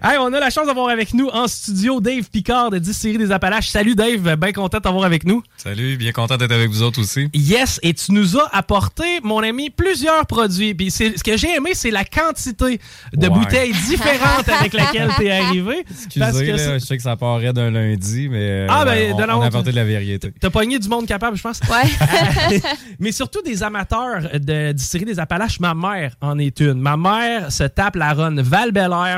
Hey, on a la chance d'avoir avec nous en studio Dave Picard de 10 séries des Appalaches. Salut Dave, bien content de t'avoir avec nous. Salut, bien content d'être avec vous autres aussi. Yes, et tu nous as apporté, mon ami, plusieurs produits. Puis ce que j'ai aimé, c'est la quantité de Ouais. bouteilles différentes avec lesquelles tu es arrivé. Parce Excusez, que là, c'est- je sais que ça paraît d'un lundi, mais euh, Ah, ben, on, de la on a apporté de la vérité. T'as pogné du monde capable, je pense. Ouais. Mais surtout des amateurs de distillerie des Appalaches. Ma mère en est une. Ma mère se tape la run val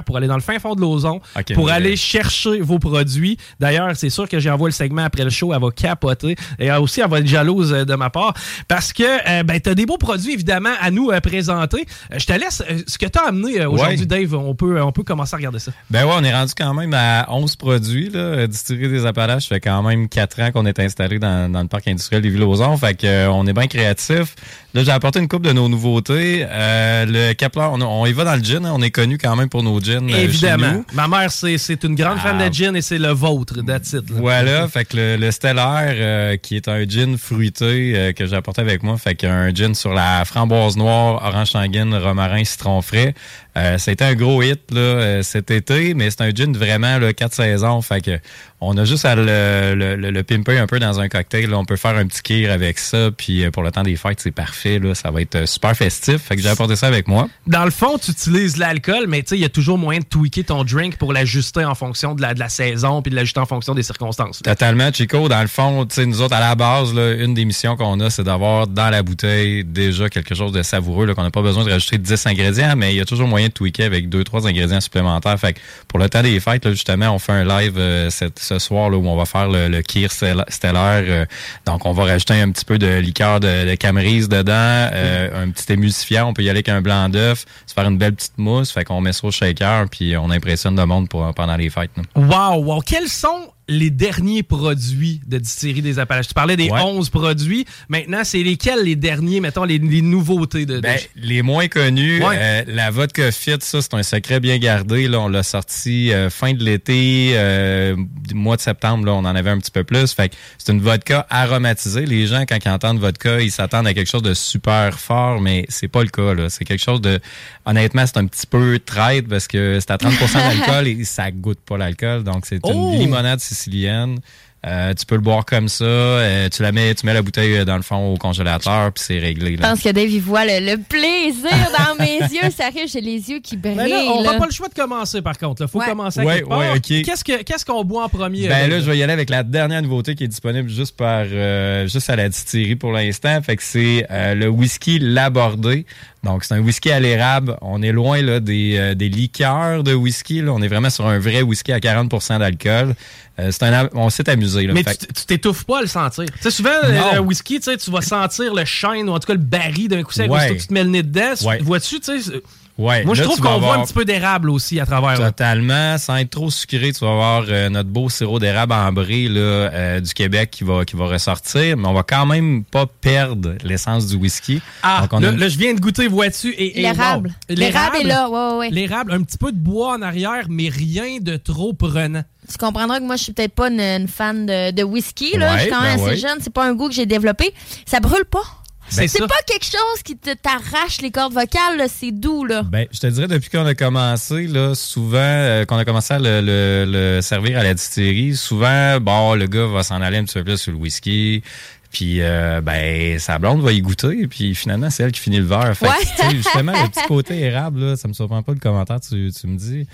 pour aller dans le fin de l'ozon pour ouais. aller chercher vos produits. D'ailleurs, c'est sûr que j'ai envoyé le segment après le show. Elle va capoter. Et elle aussi, elle va être jalouse euh, de ma part. Parce que euh, ben, tu as des beaux produits, évidemment, à nous euh, présenter. Euh, je te laisse. euh, ce que tu as amené euh, aujourd'hui, Ouais. Dave, on peut, on peut commencer à regarder ça. Ben ouais, on est rendu quand même à 11 produits, là. Distillerie des Appalaches, ça fait quand même 4 ans qu'on est installé dans, dans le parc industriel des Villes-aux-Ons. Fait que, euh, on est bien créatif. Là, j'ai apporté une coupe de nos nouveautés. Euh, le Kepler, on, on y va dans le gin. hein. On est connu quand même pour nos gins. euh, chez Nous. Ma mère, c'est une grande fan Ah. de gin et c'est le vôtre, that's it, là. Voilà, fait que le, le Stellar, euh, qui est un gin fruité euh, que j'ai apporté avec moi, fait qu'un gin sur la framboise noire, orange sanguine, romarin, citron frais. Euh, ça a été un gros hit là, euh, cet été, mais c'est un gin vraiment là, quatre saisons. Fait que on a juste à le, le, le- le pimper un peu dans un cocktail. là. On peut faire un petit kir avec ça, puis euh, pour le temps des fêtes, c'est parfait. Là. Ça va être euh, super festif. Fait que j'ai apporté ça avec moi. Dans le fond, tu utilises l'alcool, mais il y a toujours moyen de tweaker ton drink pour l'ajuster en fonction de la, de la saison puis de l'ajuster en fonction des circonstances. Totalement, Chico. Dans le fond, tu sais, nous autres, à la base, là, une des missions qu'on a, c'est d'avoir dans la bouteille déjà quelque chose de savoureux, qu'on n'a pas besoin de rajouter 10 ingrédients, mais il y a toujours moyen de tweaker avec deux, trois ingrédients supplémentaires. Fait que pour le temps des fêtes, justement, on fait un live euh, ce soir là, où on va faire le, Kir Stella- Stellar. euh, donc, on va rajouter un petit peu de liqueur de, de dedans, euh, un petit émulsifiant. On peut y aller avec un blanc d'œuf, se faire une belle petite mousse. Fait qu'on met ça au shaker, puis on impressionne le monde pendant les fêtes. Wow, wow. Quels sont les derniers produits de Distillerie des Appalaches? Tu parlais des Ouais. 11 produits. Maintenant, c'est lesquels les derniers, mettons, les, les nouveautés de... de- Ben, les moins connus, Ouais. euh, la vodka fit, ça c'est un secret bien gardé. Là, on l'a sorti euh, fin de l'été, euh, mois de septembre, là, on en avait un petit peu plus. Fait que c'est une vodka aromatisée. Les gens, quand ils entendent vodka, ils s'attendent à quelque chose de super fort, mais c'est pas le cas. Là. C'est quelque chose de. Honnêtement, c'est un petit peu traite parce que c'est à 30% d'alcool et ça goûte pas l'alcool. Donc c'est Oh! une limonade sicilienne. Euh, tu peux le boire comme ça. euh, tu la mets, tu mets la bouteille euh, dans le fond au congélateur, puis c'est réglé. Je pense que Dave, il voit le, le plaisir dans mes yeux. Sérieux, j'ai les yeux qui brillent. Là, on n'a pas le choix de commencer, par contre. Il faut Ouais. commencer à Ouais, quelque part. ouais, ok. Qu'est-ce que- qu'est-ce qu'on boit en premier? Ben là, je vais y aller avec la dernière nouveauté qui est disponible juste par euh, juste à la distillerie pour l'instant. Fait que c'est euh, le whisky Labordé. Donc c'est un whisky à l'érable. On est loin là des, euh, des liqueurs de whisky. Là. On est vraiment sur un vrai whisky à 40% d'alcool. Euh, c'est un on s'est amusé. Là. Mais Fait tu t'étouffes pas à le sentir. Tu sais, souvent, Non. le whisky, tu vas sentir le chêne ou en tout cas le baril d'un coup sec. Ouais. tu te mets le nez dedans. Ouais. Vois-tu, tu sais, Ouais, Moi, je trouve qu'on voit un petit peu d'érable aussi à travers. là. Totalement, sans être trop sucré, tu vas avoir euh, notre beau sirop d'érable ambré là, euh, du Québec qui va qui va ressortir, mais on va quand même pas perdre l'essence du whisky. Ah, Donc, on a là, une- là, je viens de goûter, vois-tu? Et, et L'érable. wow. L'érable est là, ouais, ouais, ouais. L'érable, un petit peu de bois en arrière, mais rien de trop prenant. Tu comprendras que moi, je suis peut-être pas une, une fan de, de whisky. Là. Ouais, je suis quand même ben assez ouais. jeune. C'est pas un goût que j'ai développé. Ça brûle pas. C'est C'est pas quelque chose qui te t'arrache les cordes vocales. C'est doux. là. Ben, je te dirais, depuis qu'on a commencé, là, souvent, euh, qu'on a commencé à le, le- le servir à la distillerie, souvent, bon, le gars va s'en aller un petit peu plus sur le whisky. Puis, euh, ben, sa blonde va y goûter, puis finalement, c'est elle qui finit le verre. Fait que, Ouais. sais, justement, le petit côté érable, là, ça me surprend pas le commentaire que tu, tu me dis.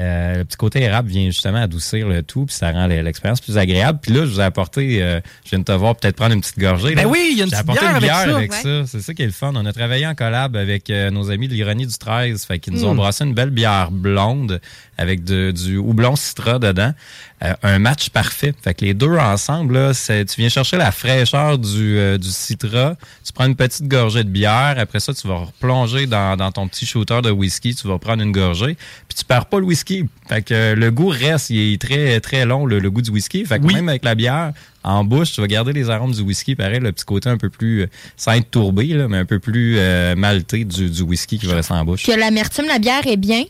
Euh, le petit côté érable vient justement adoucir le tout, puis ça rend l'expérience plus agréable. Puis là, je vous ai apporté, euh, je viens de te voir peut-être prendre une petite gorgée. Ben là. oui, il y a une petite apporté bière une avec bière ça. avec Ouais. ça. C'est ça qui est le fun. On a travaillé en collab avec euh, nos amis de l'ironie du 13. Fait qu'ils nous Hmm. ont brassé une belle bière blonde avec de- du houblon citra dedans. Euh, un match parfait. Fait que les deux ensemble, là, c'est- tu viens chercher la fraîcheur du, euh, du citra. Tu prends une petite gorgée de bière. Après ça, tu vas replonger dans, dans ton petit shooter de whisky. Tu vas prendre une gorgée. Puis tu perds pas le whisky. Fait que euh, le goût reste. Il est très, très long, le, le goût du whisky. Fait que Oui. même avec la bière, en bouche, tu vas garder les arômes du whisky. Pareil, le petit côté un peu plus, euh, sans être tourbé, là, mais un peu plus euh, malté du, du whisky qui va rester en bouche. Que l'amertume, la bière est bien.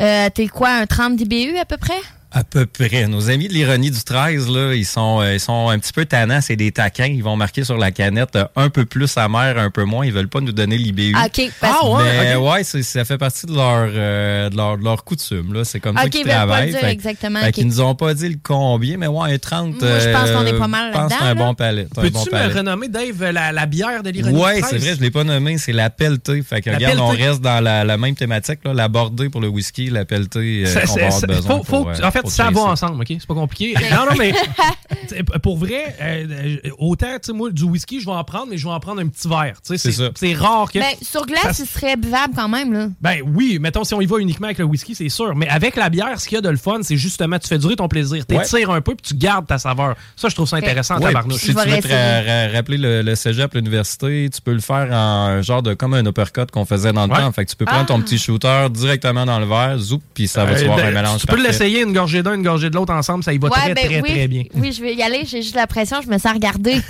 Euh, T'es quoi, un 30 DBU à peu près? À peu près. Nos amis de l'ironie du 13, là, ils sont, euh, ils sont un petit peu tannants. C'est des taquins. Ils vont marquer sur la canette euh, un peu plus amer, un peu moins. Ils veulent pas nous donner l'IBU. Ah, OK. parce- Ah, ouais, Mais ouais, c'est- ça fait partie de leur, euh, de leur, de leur coutume. Là. C'est comme ça OK, qu'ils ils veulent pas travaillent. dire Fait- exactement. fait OK. qu'ils nous ont pas dit le combien, mais ouais, un 30. Moi, je pense qu'on est euh, pas mal Je pense que c'est un bon palais. c'est un Peux-tu bon me palais. renommer, Dave, la, la bière de l'ironie Ouais, du c'est 13? vrai, je l'ai pas nommé, c'est la pelletée. Fait que La regarde, on reste dans la, la même thématique, là, la bordée pour le whisky, la pelletée, euh, on c'est- va avoir ça- besoin faut- faut- pour, euh, en fait, ça va ensemble, OK? C'est pas compliqué. non, non, mais pour vrai, euh, autant, tu sais, moi, du whisky, je vais en prendre, mais je vais en prendre un petit verre. Tu sais, C'est ça. C'est rare que... Ben, sur glace, Ça- ce serait buvable quand même, là. Ben oui, mettons si on y va uniquement avec le whisky, c'est sûr. Mais avec la bière, ce qu'il y a de le fun, c'est justement, tu fais durer ton plaisir. T'étires un peu puis tu gardes ta saveur. Ça, je trouve ça intéressant Ouais, tabarnouche. si Je tu vais veux te rappeler le, le cégep, l'université, tu peux le faire en genre de comme un uppercut qu'on faisait dans le Ouais. temps. Fait que tu peux prendre ton Ah. petit shooter directement dans le verre, zoup, puis ça va te Euh, voir ben, un mélange tu peux l'essayer une gorgée d'un, une gorgée de l'autre ensemble, ça y va très, ben très, oui, très bien. Oui, je vais y aller. J'ai juste la pression. Je me sens regarder.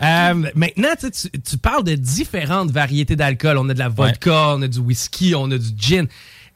Euh, maintenant, tu, sais, tu- tu parles de différentes variétés d'alcool. On a de la vodka, on a du whisky, on a du gin.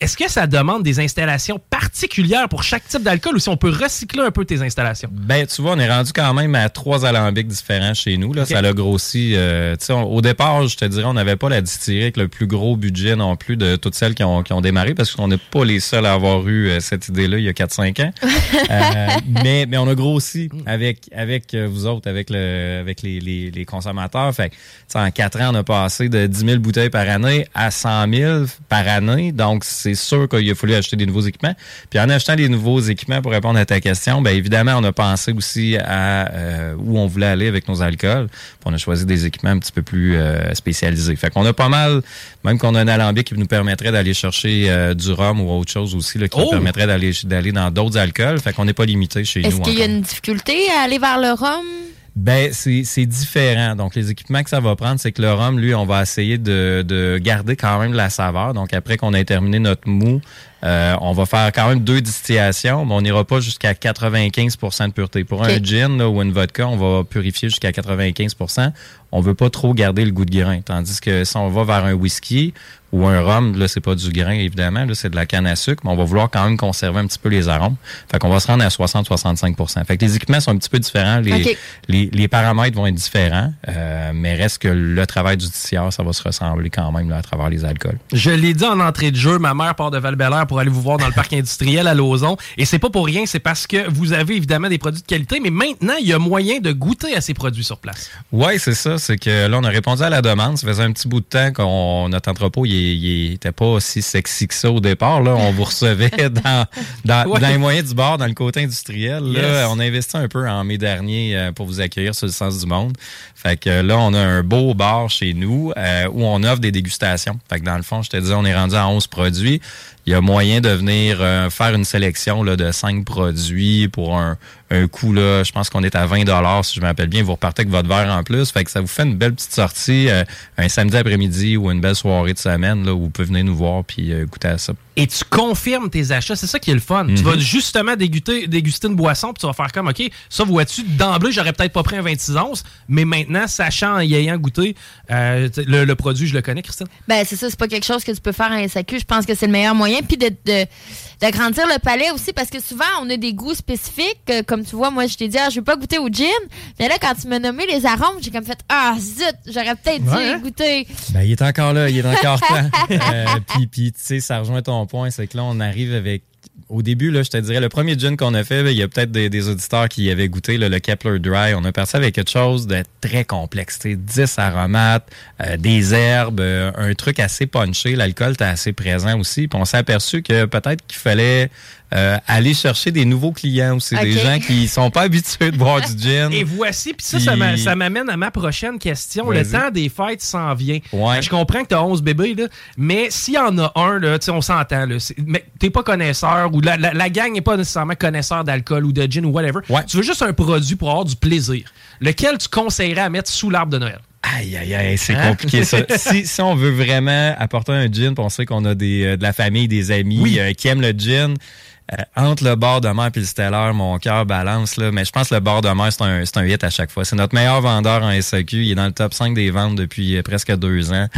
Est-ce que ça demande des installations particulières pour chaque type d'alcool ou si on peut recycler un peu tes installations? Ben, tu vois, on est rendu quand même à trois alambics différents chez nous. Là. Ça l'a grossi. euh, on- au départ, je te dirais, on n'avait pas la distillerie avec le plus gros budget non plus de toutes celles qui ont, qui ont démarré parce qu'on n'est pas les seuls à avoir eu euh, cette idée-là il y a 4-5 ans. Euh, mais, mais on a grossi avec, avec vous autres, avec, le, avec les, les, les consommateurs. Fait en 4 ans, on a passé de 10 000 bouteilles par année à 100 000 par année. Donc, c'est sûr qu'il a fallu acheter des nouveaux équipements. Puis en achetant des nouveaux équipements pour répondre à ta question, bien évidemment, on a pensé aussi à euh, où on voulait aller avec nos alcools. Puis on a choisi des équipements un petit peu plus euh, spécialisés. Fait qu'on a pas mal, même qu'on a un alambic qui nous permettrait d'aller chercher euh, du rhum ou autre chose aussi, là, qui nous Oh! permettrait d'aller d'aller dans d'autres alcools. Fait qu'on n'est pas limité chez Est-ce nous. qu'il y a une difficulté à aller vers le rhum? Ben, c'est différent. Donc, les équipements que ça va prendre, c'est que le rhum, lui, on va essayer de, de garder quand même la saveur. Donc, après qu'on ait terminé notre mou, euh, on va faire quand même deux distillations, mais on n'ira pas jusqu'à 95% de pureté. Pour un gin là, ou une vodka, on va purifier jusqu'à 95% On veut pas trop garder le goût de grain. Tandis que si on va vers un whisky ou un rhum, là, c'est pas du grain, évidemment, là, c'est de la canne à sucre, mais on va vouloir quand même conserver un petit peu les arômes. Fait qu'on va se rendre à 60-65% Fait que les équipements sont un petit peu différents. Les, Ok. les, les paramètres vont être différents, euh, mais reste que le travail du distilleur, ça va se ressembler quand même là, à travers les alcools. Je l'ai dit en entrée de jeu, ma mère part de val pour aller vous voir dans le parc industriel à Lauson. Et c'est pas pour rien, c'est parce que vous avez évidemment des produits de qualité, mais maintenant, il y a moyen de goûter à ces produits sur place. Ouais, c'est ça. C'est que là, on a répondu à la demande. Ça faisait un petit bout de temps qu'on notre entrepôt, il, est- il était pas aussi sexy que ça au départ. Là, on vous recevait dans, dans, Ouais. dans les moyens du bord, dans le côté industriel. Là, Yes. on a investi un peu en mai dernier euh, pour vous accueillir sur le sens du monde. Fait que là, on a un beau bar chez nous euh, où on offre des dégustations. Fait que dans le fond, je te dis, on est rendu à 11 produits. Il y a moyen de venir euh, faire une sélection là, de 5 produits pour un, un coût, là, je pense qu'on est à 20 si je me rappelle bien. Vous repartez avec votre verre en plus. Fait que ça vous fait une belle petite sortie euh, un samedi après-midi ou une belle soirée de semaine là, où vous pouvez venir nous voir puis euh, goûter à ça. Et tu confirmes tes achats, c'est ça qui est le fun. Tu vas justement déguster, déguster une boisson, puis tu vas faire comme, OK, ça, vois-tu, d'emblée, j'aurais peut-être pas pris un 26 onces, mais maintenant, sachant et ayant goûté, euh, le, le produit, je le connais, Christine. Ben, c'est ça, c'est pas quelque chose que tu peux faire en SAQ. Je pense que c'est le meilleur moyen. Puis de, de, d'agrandir le palais aussi, parce que souvent, on a des goûts spécifiques. Euh, Comme tu vois, moi, je t'ai dit, ah, je veux pas goûter au gin. Mais là, quand tu m'as nommé les arômes, j'ai comme fait, ah, zut, j'aurais peut-être Ouais, dû hein? goûter. Ben, il est encore là, il est encore temps. Euh, puis, puis tu sais, ça rejoint ton point, c'est que là, on arrive avec au début, là, je te dirais, le premier gin qu'on a fait, il y a peut-être des, auditeurs qui avaient goûté le Kepler Dry. On a parti avec quelque chose de très complexe. 10 aromates, euh, des herbes, euh, un truc assez punché. L'alcool était assez présent aussi. Puis on s'est aperçu que peut-être qu'il fallait euh, aller chercher des nouveaux clients aussi, des gens qui sont pas habitués de boire du gin. Et voici, puis ça, ça m'amène à ma prochaine question. Le temps des fêtes s'en vient. Je comprends que tu as 11 bébés, là, mais s'il y en a un, là, on s'entend, mais t'es pas connaisseur ou la, la, gang n'est pas nécessairement connaisseur d'alcool ou de gin ou whatever. Tu veux juste un produit pour avoir du plaisir. Lequel tu conseillerais à mettre sous l'arbre de Noël? Aïe, aïe, aïe, c'est hein? compliqué ça. si, si, on veut vraiment apporter un gin, on sait qu'on a des, euh, de la famille, des amis euh, qui aiment le gin, euh, entre le bord de mer et le Stellar, mon cœur balance. Là, mais je pense que le bord de mer, c'est un, un hit à chaque fois. C'est notre meilleur vendeur en SAQ. Il est dans le top 5 des ventes depuis euh, presque deux ans.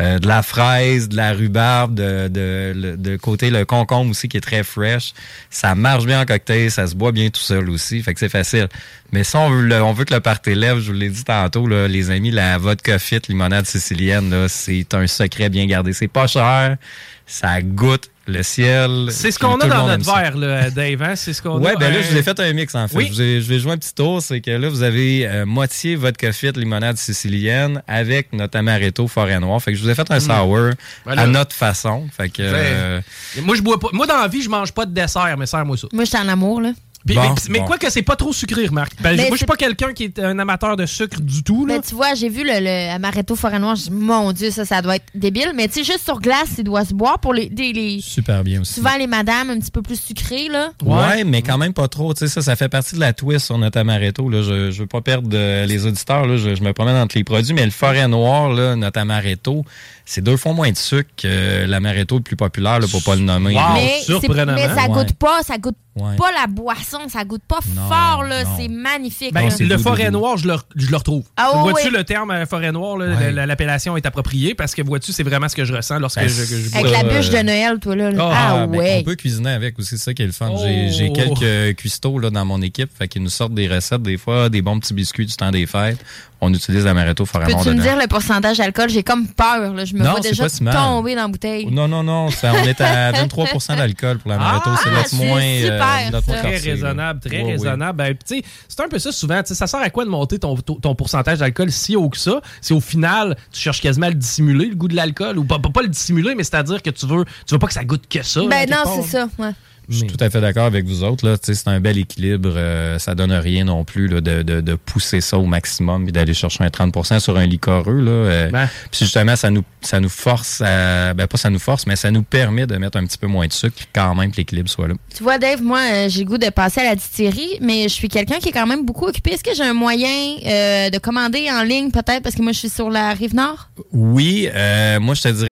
Euh, de la fraise, de la rhubarbe, de, de, de, côté le concombre aussi qui est très fresh. Ça marche bien en cocktail, ça se boit bien tout seul aussi. Fait que c'est facile. Mais si on veut, on veut que le party lève, je vous l'ai dit tantôt, là, les amis, la vodka fit limonade sicilienne, c'est un secret bien gardé. C'est pas cher, ça goûte le ciel. C'est ce qu'on a dans notre verre, là, Dave. Hein? C'est ce qu'on ouais, a. ben là, je vous ai fait un mix, en fait. Je, vais, jouer un petit tour. C'est que là, vous avez euh, moitié vodka fit limonade sicilienne avec notre amaretto forêt noire. Fait que je vous ai fait un mm. sour à notre façon. Fait que. Euh, moi, je bois pas. Moi, dans la vie, je mange pas de dessert, mais serre-moi ça. Moi, je suis en amour, là mais, quoi que c'est pas trop sucré, remarque. Ben, moi, je suis pas quelqu'un qui est un amateur de sucre du tout. Là. Mais tu vois, j'ai vu le, le amaretto forêt noire. Je mon Dieu, ça, ça doit être débile. Mais tu sais, juste sur glace, il doit se boire pour les, les, Super bien aussi. Souvent, les madames un petit peu plus sucrées, là. Ouais, mais quand même pas trop. Tu sais, ça, ça fait partie de la twist sur notre amaretto. Là. Je, je veux pas perdre les auditeurs. Là. Je, je, me promène entre les produits. Mais le forêt noir, là, notre amaretto, c'est deux fois moins de sucre que l'amaretto le plus populaire, là, pour pas le nommer. mais, mais, ça goûte pas, ça goûte pas la boisson, ça goûte pas fort, là. C'est magnifique. Ben, le forêt noir, je le, je le retrouve. Ah, vois-tu le terme euh, forêt noire, l'appellation est appropriée parce que vois-tu, c'est vraiment ce que je ressens lorsque ben, je, je, Avec la bûche de Noël, toi, là. Ah, ah ben, ouais. on peut cuisiner avec aussi, c'est ça qui est le fun. J'ai oh. quelques cuistots là, dans mon équipe, fait qu'ils nous sortent des recettes, des fois, des bons petits biscuits du temps des fêtes on utilise l'amaretto forêt Peux-tu me dire le pourcentage d'alcool? J'ai comme peur. Là. Je me vois déjà tomber dans la bouteille. Non, non, non. on est à 23% d'alcool pour l'amaretto. Ah, c'est notre moins... Euh, notre très raisonnable, très raisonnable. Ben, c'est un peu ça souvent. Ça sert à quoi de monter ton, ton pourcentage d'alcool si haut que ça? Si au final, tu cherches quasiment à le dissimuler, le goût de l'alcool. Ou pas, pas, le dissimuler, mais c'est-à-dire que tu veux, tu veux pas que ça goûte que ça. Ben non, c'est ça. Ouais. Je suis tout à fait d'accord avec vous autres. Là. C'est un bel équilibre. Euh, ça donne rien non plus là, de, de, de, pousser ça au maximum et d'aller chercher un 30% sur un licoreux. Là. Euh, ben. Puis justement, ça nous, ça nous force à. Ben pas ça nous force, mais ça nous permet de mettre un petit peu moins de sucre quand même que l'équilibre soit là. Tu vois, Dave, moi, euh, j'ai le goût de passer à la distillerie, mais je suis quelqu'un qui est quand même beaucoup occupé. Est-ce que j'ai un moyen de commander en ligne peut-être parce que moi je suis sur la rive nord? Oui, moi je te dirais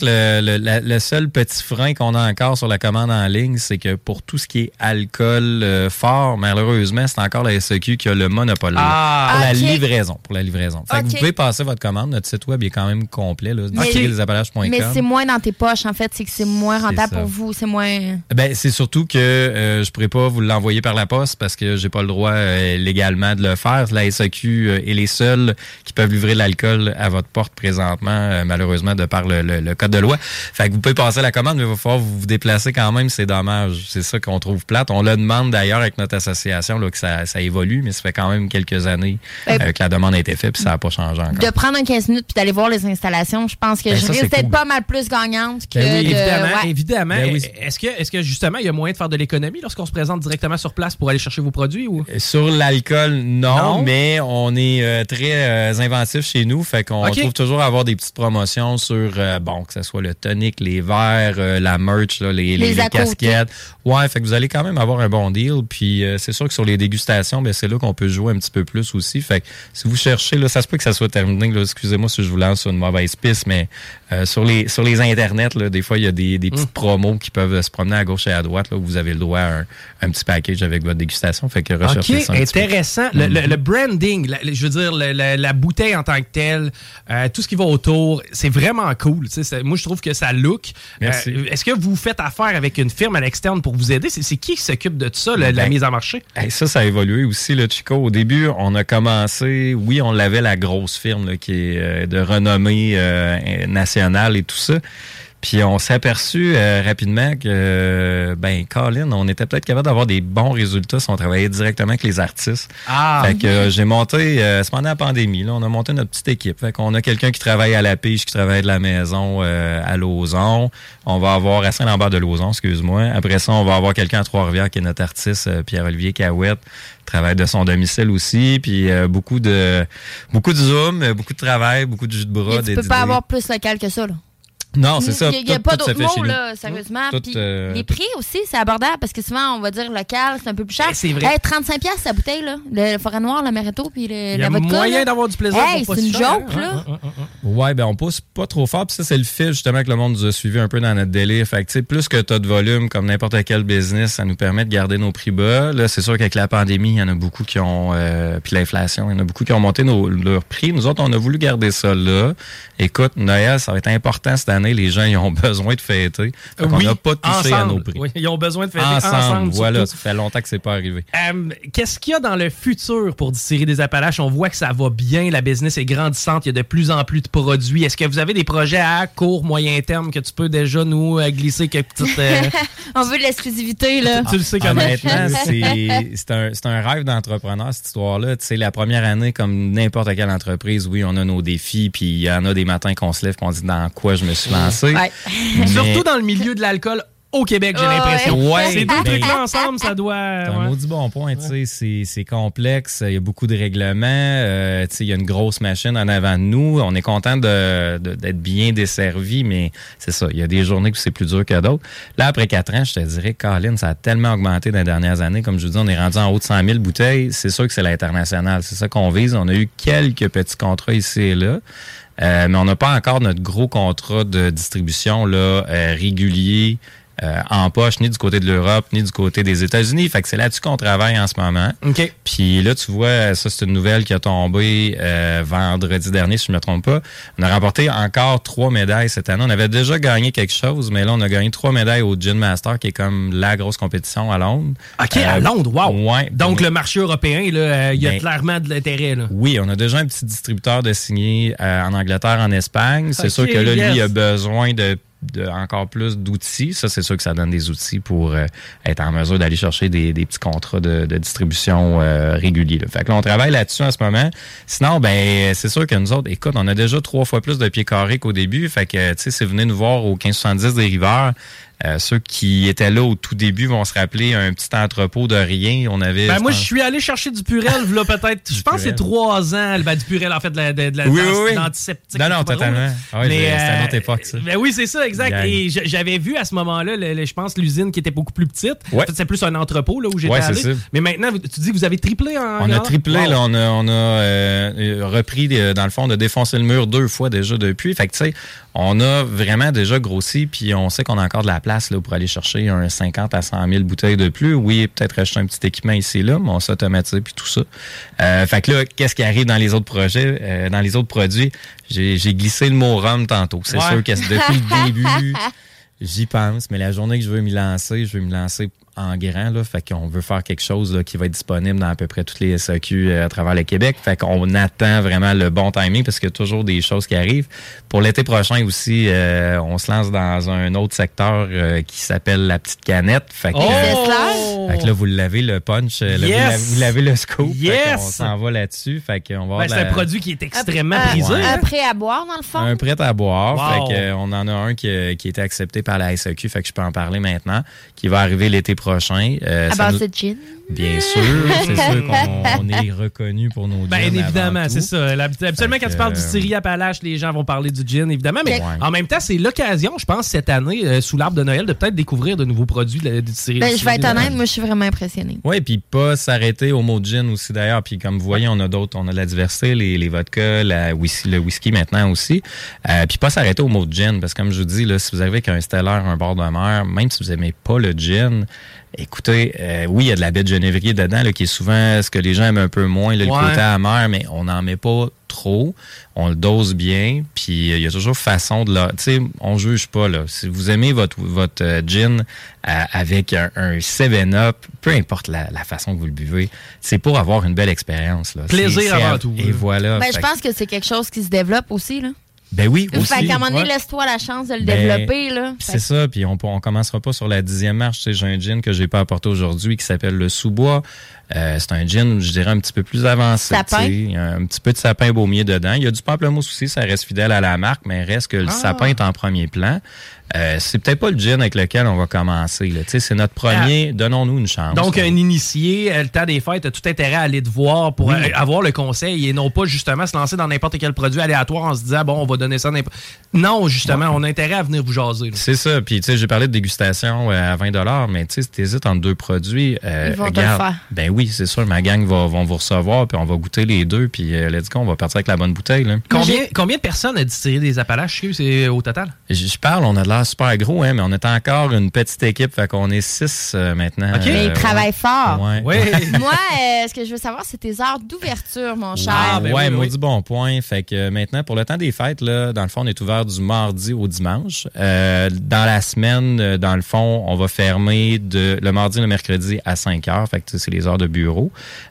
Le, le, seul petit frein qu'on a encore sur la commande en ligne, c'est que pour tout ce qui est alcool euh, fort, malheureusement, c'est encore la SEQ qui a le monopole ah, pour la livraison. Pour la livraison. Fait que vous pouvez passer votre commande. Notre site web est quand même complet. Là, mais, mais c'est moins dans tes poches, en fait. C'est que c'est moins rentable pour vous. C'est moins. Ben, c'est surtout que euh, je pourrais pas vous l'envoyer par la poste parce que j'ai pas le droit euh, légalement de le faire. La SEQ est les seuls qui peuvent livrer l'alcool à votre porte présentement, malheureusement, de par le, le code de loi. Fait que vous pouvez passer la commande, mais il va falloir vous, vous déplacer quand même. C'est dommage. C'est ça qu'on trouve plate. On le demande d'ailleurs avec notre association là, que ça, ça évolue, mais ça fait quand même quelques années Ben, euh, que la demande a été faite puis ça n'a pas changé encore. De prendre un 15 minutes puis d'aller voir les installations, je pense que Ben, je ça, risque c'est d'être cool. pas mal plus gagnante que. Ben oui, de- évidemment, ouais. évidemment. Ben oui. Est-ce que, est-ce que justement, il y a moyen de faire de l'économie lorsqu'on se présente directement sur place pour aller chercher vos produits ou? Sur l'alcool, non, Non? mais on est euh, très euh, inventif chez nous, fait qu'on trouve toujours à avoir des petites promotions sur, euh, bon, que ce soit le tonic, les verres, euh, la merch, là, les, casquettes. Ouais, fait que vous allez quand même avoir un bon deal. Puis euh, c'est sûr que sur les dégustations, ben c'est là qu'on peut jouer un petit peu plus aussi. Fait que si vous cherchez, là, ça se peut que ça soit terminé. Excusez-moi si je vous lance sur une mauvaise piste, mais euh, sur les sur les internets, là, des fois il y a des, des petites Mm. promos qui peuvent se promener à gauche et à droite. Là, où vous avez le droit à un, un petit package avec votre dégustation. Fait que recherchez OK, ça. un petit peu. intéressant. Le, Mhm. le- le branding, la- je veux dire, la, la bouteille en tant que telle, euh, tout ce qui va autour, c'est vraiment cool. moi, je trouve que ça look. Merci. Est-ce que vous faites affaire avec une firme à l'externe pour vous aider? C'est qui qui s'occupe de tout ça, le- la Ben, mise en marché? Hey, ça, ça a évolué aussi, le Chico. Au début, on a commencé, oui, on l'avait la grosse firme là, qui est euh, de renommée euh, nationale et tout ça. Puis on s'est aperçu euh, rapidement que, euh, ben, Colin, on était peut-être capable d'avoir des bons résultats si on travaillait directement avec les artistes. Ah, Fait que euh, j'ai monté, euh, c'est pendant la pandémie, là, on a monté notre petite équipe. Fait qu'on a quelqu'un qui travaille à la pige, qui travaille de la maison euh, à Lauson. On va avoir à Saint-Lambert de Lauson, excuse-moi. Après ça, on va avoir quelqu'un à Trois-Rivières qui est notre artiste, euh, Pierre-Olivier Cahouette, travaille de son domicile aussi. Puis euh, beaucoup de beaucoup de zoom, beaucoup de travail, beaucoup de jus de bras. Et tu des peux pas idées. avoir plus local que ça, là. Non, c'est ça. Il n'y a Tout- pas d'autre mot, là, sérieusement. Tout, Puis euh, les prix aussi, c'est abordable parce que souvent, on va dire local, c'est un peu plus cher. Eh, c'est vrai. Hey, 35$ piastres, la bouteille, là. Le forêt noire, l'amaretto, puis le, il y la a vodka. moyen d'avoir du plaisir. Hey, c'est une cher, joke, hein? là. Hein, hein, hein. Ouais, ben on pousse pas trop fort. Puis ça, c'est le fil justement que le monde nous a suivi un peu dans notre délire. Fait que tu sais, plus que tu as de volume, comme n'importe quel business, ça nous permet de garder nos prix bas. Là, c'est sûr qu'avec la pandémie, il y en a beaucoup qui ont euh, puis l'inflation, il y en a beaucoup qui ont monté nos, leurs prix. Nous autres, on a voulu garder ça là. Écoute, Noël, ça va être important cette année. Les gens, ils ont besoin de fêter. Oui, n'a pas touché à nos ensemble. prix. Oui, ils ont besoin de fêter Ensemble, ensemble. voilà, ça fait longtemps que c'est pas arrivé. Euh, Qu'est-ce qu'il y a dans le futur pour Distillerie des Appalaches? On voit que ça va bien, la business est grandissante, il y a de plus en plus de produits. Est-ce que vous avez des projets à court, moyen terme que tu peux déjà nous euh, glisser quelques petites... euh, On veut de l'exclusivité, là. tu le sais comment. Honnêtement, c'est c'est un, c'est un rêve d'entrepreneur, cette histoire-là. Tu sais, la première année, comme n'importe quelle entreprise, oui, on a nos défis, puis il y en a des matins qu'on se lève qu'on dit dans quoi je me suis lancé. Ouais. Mais Surtout dans le milieu de l'alcool au Québec, j'ai Ouais. l'impression. Ouais, Ces deux trucs-là ensemble, ça doit... C'est un ouais. maudit bon point, tu sais, c'est- c'est complexe, il y a beaucoup de règlements, euh, tu sais, il y a une grosse machine en avant de nous, on est content de- de- d'être bien desservi, mais c'est ça, il y a des journées où c'est plus dur que d'autres. Là, après quatre ans, je te dirais, Colin, ça a tellement augmenté dans les dernières années, comme je vous dis, on est rendu en haut de 100 000 bouteilles, c'est sûr que c'est l'international, c'est ça qu'on vise, on a eu quelques petits contrats ici et là, mais on n'a pas encore notre gros contrat de distribution là euh, régulier euh, en poche, ni du côté de l'Europe, ni du côté des États-Unis. Fait que c'est là-dessus qu'on travaille en ce moment. OK. Puis là, tu vois, ça, c'est une nouvelle qui a tombé euh, vendredi dernier, si je ne me trompe pas. On a remporté encore trois médailles cette année. On avait déjà gagné quelque chose, mais là, on a gagné trois médailles au Gin Master, qui est comme la grosse compétition à Londres. OK, à Euh, Londres, wow. ouais. Donc, le marché européen, il y a Ben, clairement de l'intérêt. là. Oui, on a déjà un petit distributeur de signé euh, en Angleterre, en Espagne. C'est sûr que là, yes. lui, il a besoin de, de encore plus d'outils. Ça, c'est sûr que ça donne des outils pour euh, être en mesure d'aller chercher des, des petits contrats de, de distribution euh, réguliers. Là. Fait que là, on travaille là-dessus en ce moment. Sinon, ben, c'est sûr que nous autres, écoute, on a déjà trois fois plus de pieds carrés qu'au début. Fait que, tu sais, vous venez nous voir au 1570 des Riveurs, euh, ceux qui étaient là au tout début vont se rappeler un petit entrepôt de rien. On avait. Ben, je moi, je suis allé chercher du Purel, là, peut-être. Je pense que c'est trois ans. Ben, du Purel, en fait, de la, de, de la Oui, d'an- oui, oui. d'antiseptique. Non, non, totalement. Ah oui, c'est- c'était une autre époque, ça. Ben oui, c'est ça, exact. Et j'avais vu à ce moment-là, je pense, l'usine qui était beaucoup plus petite. Ouais. En fait, c'est plus un entrepôt, là, où j'étais Ouais, allé. ça. Mais maintenant, tu dis que vous avez triplé en. On a triplé, Wow. là, on a, on a euh, euh, repris, euh, dans le fond, on a défoncé le mur deux fois déjà depuis. Fait que, tu sais, on a vraiment déjà grossi, puis on sait qu'on a encore de la place là, pour aller chercher un 50 à 100 000 bouteilles de plus. Oui, peut-être acheter un petit équipement ici et là, mais on s'automatise puis tout ça. Euh, fait que là, qu'est-ce qui arrive dans les autres projets, euh, dans les autres produits? J'ai j'ai glissé le mot rhum tantôt. C'est Ouais. sûr que c'est depuis le début... J'y pense, mais la journée que je veux m'y lancer, je veux m'y lancer en grand, là, fait qu'on veut faire quelque chose là, qui va être disponible dans à peu près toutes les SAQ euh, à travers le Québec. Fait qu'on attend vraiment le bon timing parce qu'il y a toujours des choses qui arrivent. Pour l'été prochain aussi, euh, on se lance dans un autre secteur euh, qui s'appelle la petite canette. Fait que, Oh! fait que là, vous l'avez le punch, là, vous l'avez- le scoop. Yes! Fait qu'on s'en va là-dessus. Fait qu'on va avoir Ben, c'est un produit qui est extrêmement prisé. Un prêt à boire, dans le fond? un prêt à boire. Wow. Fait que, euh, on en a un qui, a- qui a été accepté par la SAQ, fait que je peux en parler maintenant, qui va arriver l'été prochain. Euh, à ça base nous- de gin? Bien sûr, c'est sûr qu'on on est reconnu pour nos Ben gins évidemment, avant tout. c'est ça. Habituellement, quand tu parles du Syrie Appalaches, les gens vont parler du gin, évidemment. Mais Ouais. en même temps, c'est l'occasion, je pense, cette année, euh, sous l'arbre de Noël, de peut-être découvrir de nouveaux produits de, du Syrie. Ben, je vais être honnête, moi, je suis vraiment impressionnée. Oui, puis pas s'arrêter au mot de gin aussi d'ailleurs. Puis comme vous voyez, on a d'autres, on a de la diversité, les, les vodkas, la whisky, le whisky maintenant aussi. Euh, puis pas s'arrêter au mot de gin, parce que comme je vous dis, là, si vous arrivez avec un Stellar, un bord de mer, même si vous aimez pas le gin, écoutez, euh, oui, il y a de la baie de genévrier dedans, là, qui est souvent ce que les gens aiment un peu moins, là, le côté amer, mais on n'en met pas trop. On le dose bien, puis euh, il y a toujours façon de la... Tu sais, on juge pas, là. Si vous aimez votre, votre euh, gin euh, avec un, un 7-Up, peu importe la, la façon que vous le buvez, c'est pour avoir une belle expérience, là. Plaisir avant à- tout, Et là. voilà. Ben, je pense que c'est quelque chose qui se développe aussi, là. Ben oui, aussi. Fait qu'à un moment donné, Ouais. laisse-toi la chance de le Ben, développer, là. C'est ça, puis on, on commencera pas sur la dixième marche. Tu sais, j'ai un gin que j'ai pas apporté aujourd'hui qui s'appelle le sous-bois. Euh, c'est un gin, je dirais, un petit peu plus avancé. Sapin. tu sais. Il y a un petit peu de sapin baumier dedans. Il y a du pamplemousse aussi, ça reste fidèle à la marque, mais reste que le Ah. sapin est en premier plan. Euh, c'est peut-être pas le gin avec lequel on va commencer. là. Tu sais, C'est notre premier, donnons-nous une chance. Donc, là. un initié, euh, le temps des fêtes, a tout intérêt à aller te voir pour Oui. euh, avoir le conseil et non pas justement se lancer dans n'importe quel produit aléatoire en se disant, bon, on va donner ça n'importe. Non, justement, on a intérêt à venir vous jaser. là. C'est ça. Puis, tu sais, j'ai parlé de dégustation euh, à 20 mais tu sais, si t'hésites entre deux produits, euh, Ils vont te le faire. Ben oui, c'est sûr. Ma gang va, vont vous recevoir, puis on va goûter les deux, puis euh, let's go, on va partir avec la bonne bouteille. Là. Combien, combien de personnes a distillé des Appalaches? Chez eux, c'est au total? Je, je parle, on a de l'air super gros, hein, mais on est encore une petite équipe, fait qu'on est six euh, maintenant. OK. Mais ils Euh, travaillent fort. Ouais. Oui. Moi, euh, ce que je veux savoir, c'est tes heures d'ouverture, mon cher. Ah, ben ouais, oui, moi oui. du bon point. Fait que euh, maintenant, pour le temps des fêtes, là, dans le fond, on est ouvert du mardi au dimanche. Euh, dans la semaine, euh, dans le fond, on va fermer de le mardi et le mercredi à 5 heures. Fait que tu sais, c'est les heures de bureau.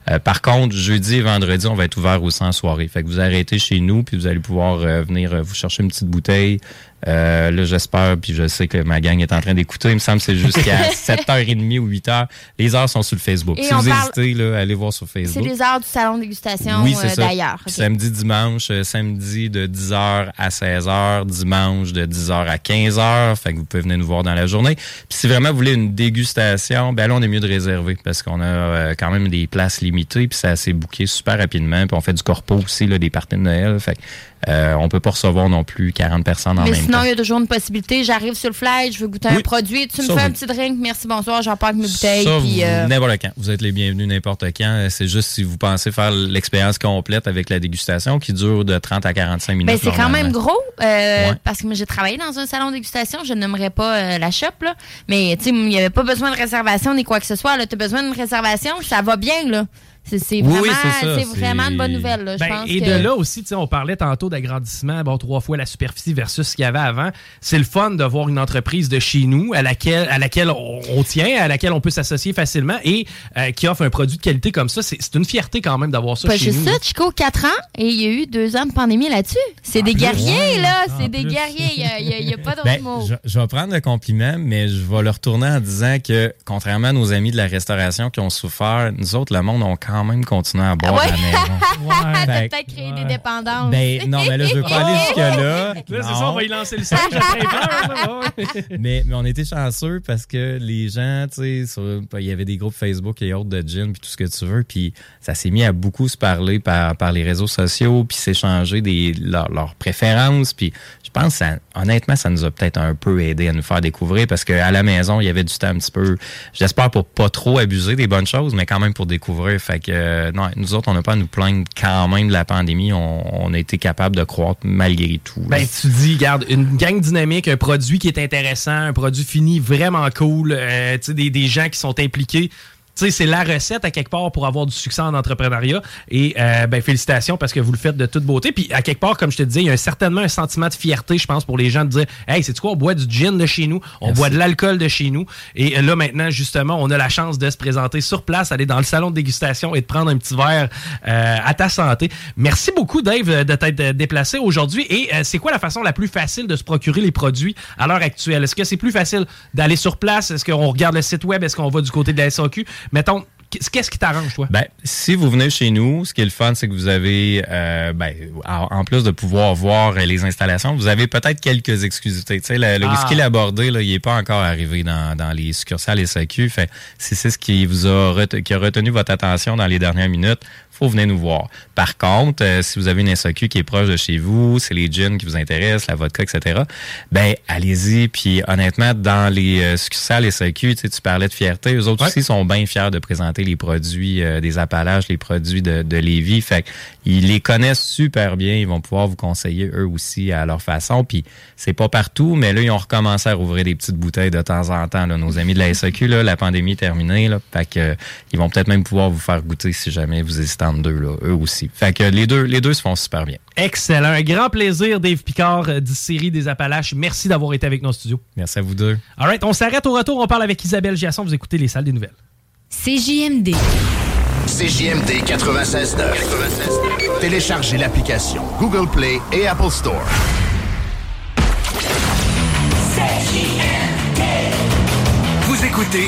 Euh, par contre, jeudi et vendredi, on va être ouvert aussi en soirée. Fait que vous arrêtez chez nous, puis vous allez pouvoir euh, venir euh, vous chercher une petite bouteille. Euh, là, j'espère, puis je sais que ma gang est en train d'écouter. Il me semble que c'est jusqu'à 7h30 ou 8h. Les heures sont sur le Facebook. Et si vous parle- hésitez, là, allez voir sur C'est Facebook. les heures du salon de dégustation Oui, c'est euh, d'ailleurs. Samedi, dimanche, euh, samedi de 10h à 16h, dimanche de 10h à 15h. Fait que vous pouvez venir nous voir dans la journée. Puis si vraiment vous voulez une dégustation, ben là, on est mieux de réserver parce qu'on a euh, quand même des places limitées puis ça s'est booké super rapidement. Puis on fait du corpo aussi, là, des parties de Noël. Fait que, euh, on peut pas recevoir non plus 40 personnes en Mais même sinon, il y a toujours une possibilité. J'arrive sur le fly, je veux goûter un produit. Tu me fais un petit drink, merci, bonsoir, j'en parle avec mes bouteilles. Euh, n'importe quand. Vous êtes les bienvenus n'importe quand. C'est juste si vous pensez faire l'expérience complète avec la dégustation qui dure de 30 à 45 minutes. Ben, c'est quand même gros euh, Ouais. parce que j'ai travaillé dans un salon de dégustation. Je n'aimerais pas euh, la shop, là. Mais il n'y avait pas besoin de réservation ni quoi que ce soit. Tu as besoin d'une réservation, ça va bien. là. C'est vraiment, oui, c'est ça, c'est c'est- vraiment une bonne nouvelle. Là. Je Ben, pense et que- de là aussi, tu sais, on parlait tantôt d'agrandissement, bon, trois fois la superficie versus ce qu'il y avait avant. C'est le fun de voir une entreprise de chez nous à laquelle, à laquelle on, on tient, à laquelle on peut s'associer facilement et euh, qui offre un produit de qualité comme ça. C'est c'est une fierté quand même d'avoir ça Pas chez juste nous. ça, Chico, 4 ans, et il y a eu deux ans de pandémie là-dessus. C'est des plus, guerriers, ouais, là. C'est des plus. guerriers. Il n'y a, pas d'autre Ben, mot. je, je vais prendre le compliment, mais je vais le retourner en disant que, contrairement à nos amis de la restauration qui ont souffert, nous autres, le monde, on quand même continué à boire Ah ouais? à la maison. T'as Fait- peut-être créé des dépendances. Ben, non, mais là, je veux pas aller jusque-là. Là, c'est Non. ça, on va y lancer le là, ouais. mais, mais on était chanceux parce que les gens, tu sais, sur- il y avait des groupes Facebook et autres de gin, puis tout ce que tu veux, puis ça s'est mis à beaucoup se parler par, par les réseaux sociaux, puis s'échanger des leurs préférences, puis je pense, que ça, honnêtement, ça nous a peut-être un peu aidé à nous faire découvrir parce qu'à la maison, il y avait du temps un petit peu, j'espère pour pas trop abuser des bonnes choses, mais quand même pour découvrir. Fait que, euh, non, nous autres, on n'a pas à nous plaindre quand même de la pandémie. On, a été capable de croître malgré tout. là. Ben, tu dis, garde, une gang dynamique, un produit qui est intéressant, un produit fini vraiment cool, euh, des, des gens qui sont impliqués. Sais, c'est la recette à quelque part pour avoir du succès en entrepreneuriat. Et euh, ben, félicitations parce que vous le faites de toute beauté. Puis à quelque part, comme je te disais, il y a certainement un sentiment de fierté, je pense, pour les gens de dire Hey, c'est quoi, on boit du gin de chez nous, on boit de l'alcool de chez nous. Et là, maintenant, justement, on a la chance de se présenter sur place, aller dans le salon de dégustation et de prendre un petit verre euh, à ta santé. Merci beaucoup, Dave, de t'être déplacé aujourd'hui. Et euh, c'est quoi la façon la plus facile de se procurer les produits à l'heure actuelle? Est-ce que c'est plus facile d'aller sur place? Est-ce qu'on regarde le site web? Est-ce qu'on va du côté de la SAQ? Mettons, Qu'est-ce qui t'arrange, toi? Ben, si vous venez chez nous, ce qui est le fun, c'est que vous avez, euh, ben, en plus de pouvoir voir les installations, vous avez peut-être quelques exclusivités. Tu sais, le, le ah. whisky labordé, là, il n'est pas encore arrivé dans, dans les succursales SAQ. Fait, si c'est ce qui vous a, qui a retenu votre attention dans les dernières minutes, faut venir nous voir. Par contre, euh, si vous avez une SAQ qui est proche de chez vous, c'est les gins qui vous intéressent, la vodka, etc., ben allez-y. Puis honnêtement, dans les euh, succursales SAQ, tu, sais, tu parlais de fierté, eux autres aussi sont bien fiers de présenter les produits euh, des Appalaches, les produits de, de Lévis. Fait ils les connaissent super bien, ils vont pouvoir vous conseiller eux aussi à leur façon. Puis c'est pas partout, mais là, ils ont recommencé à rouvrir des petites bouteilles de temps en temps. Là. Nos amis de la SAQ, là, la pandémie est terminée. Là, fait que, ils vont peut-être même pouvoir vous faire goûter si jamais vous hésitez deux, là, eux aussi. Fait que les deux, les deux se font super bien. Excellent. Un grand plaisir, Dave Picard, euh, du série des Appalaches. Merci d'avoir été avec nos studios. Merci à vous deux. All right, on s'arrête au retour. On parle avec Isabelle Giasson. Vous écoutez les salles des nouvelles. CJMD. CJMD 96.9. Téléchargez l'application Google Play et Apple Store. CJMD. Vous écoutez